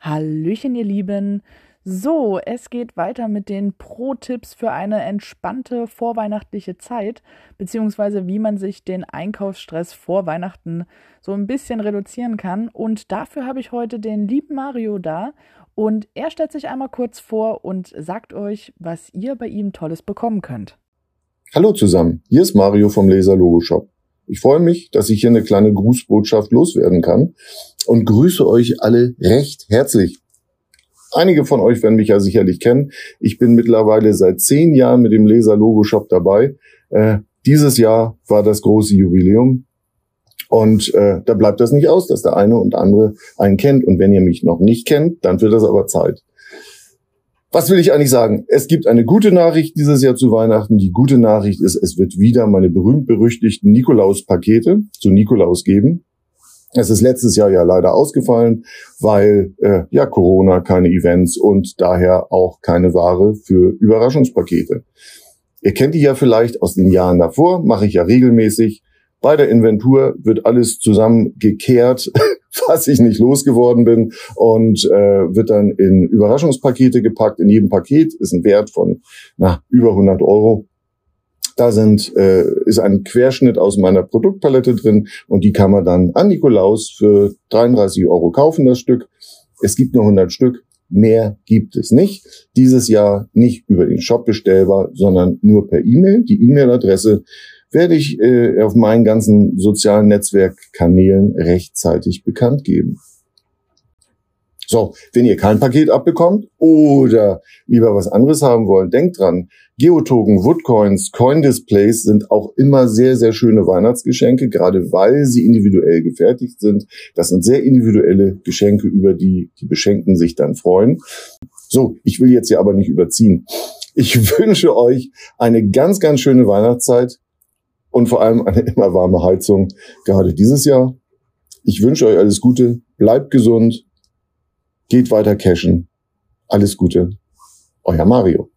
Hallöchen, ihr Lieben. So, es geht weiter mit den Pro-Tipps für eine entspannte vorweihnachtliche Zeit, beziehungsweise wie man sich den Einkaufsstress vor Weihnachten so ein bisschen reduzieren kann. Und dafür habe ich heute den lieben Mario da und er stellt sich einmal kurz vor und sagt euch, was ihr bei ihm Tolles bekommen könnt. Hallo zusammen, hier ist Mario vom Laser Logo Shop. Ich freue mich, dass ich hier eine kleine Grußbotschaft loswerden kann und grüße euch alle recht herzlich. Einige von euch werden mich ja sicherlich kennen. Ich bin mittlerweile seit zehn Jahren mit dem Laser Logo Shop dabei. Äh, dieses Jahr war das große Jubiläum. Und äh, da bleibt das nicht aus, dass der eine und andere einen kennt. Und wenn ihr mich noch nicht kennt, dann wird das aber Zeit. Was will ich eigentlich sagen? Es gibt eine gute Nachricht dieses Jahr zu Weihnachten. Die gute Nachricht ist, es wird wieder meine berühmt-berüchtigten Nikolaus-Pakete zu Nikolaus geben. Es ist letztes Jahr ja leider ausgefallen, weil äh, ja Corona, keine Events und daher auch keine Ware für Überraschungspakete. Ihr kennt die ja vielleicht aus den Jahren davor, mache ich ja regelmäßig. Bei der Inventur wird alles zusammengekehrt, was ich nicht losgeworden bin und äh, wird dann in Überraschungspakete gepackt. In jedem Paket ist ein Wert von na, über 100 Euro. Da sind, äh, ist ein Querschnitt aus meiner Produktpalette drin und die kann man dann an Nikolaus für 33 Euro kaufen, das Stück. Es gibt nur 100 Stück. Mehr gibt es nicht. Dieses Jahr nicht über den Shop bestellbar, sondern nur per E-Mail. Die E-Mail-Adresse werde ich äh, auf meinen ganzen sozialen Netzwerkkanälen rechtzeitig bekannt geben. So, wenn ihr kein Paket abbekommt oder lieber was anderes haben wollt, denkt dran, Geotoken, Woodcoins, Coin-Displays sind auch immer sehr, sehr schöne Weihnachtsgeschenke, gerade weil sie individuell gefertigt sind. Das sind sehr individuelle Geschenke, über die die Beschenkten sich dann freuen. So, ich will jetzt hier aber nicht überziehen. Ich wünsche euch eine ganz, ganz schöne Weihnachtszeit und vor allem eine immer warme Heizung, gerade dieses Jahr. Ich wünsche euch alles Gute, bleibt gesund, geht weiter cashen. Alles Gute, euer Mario.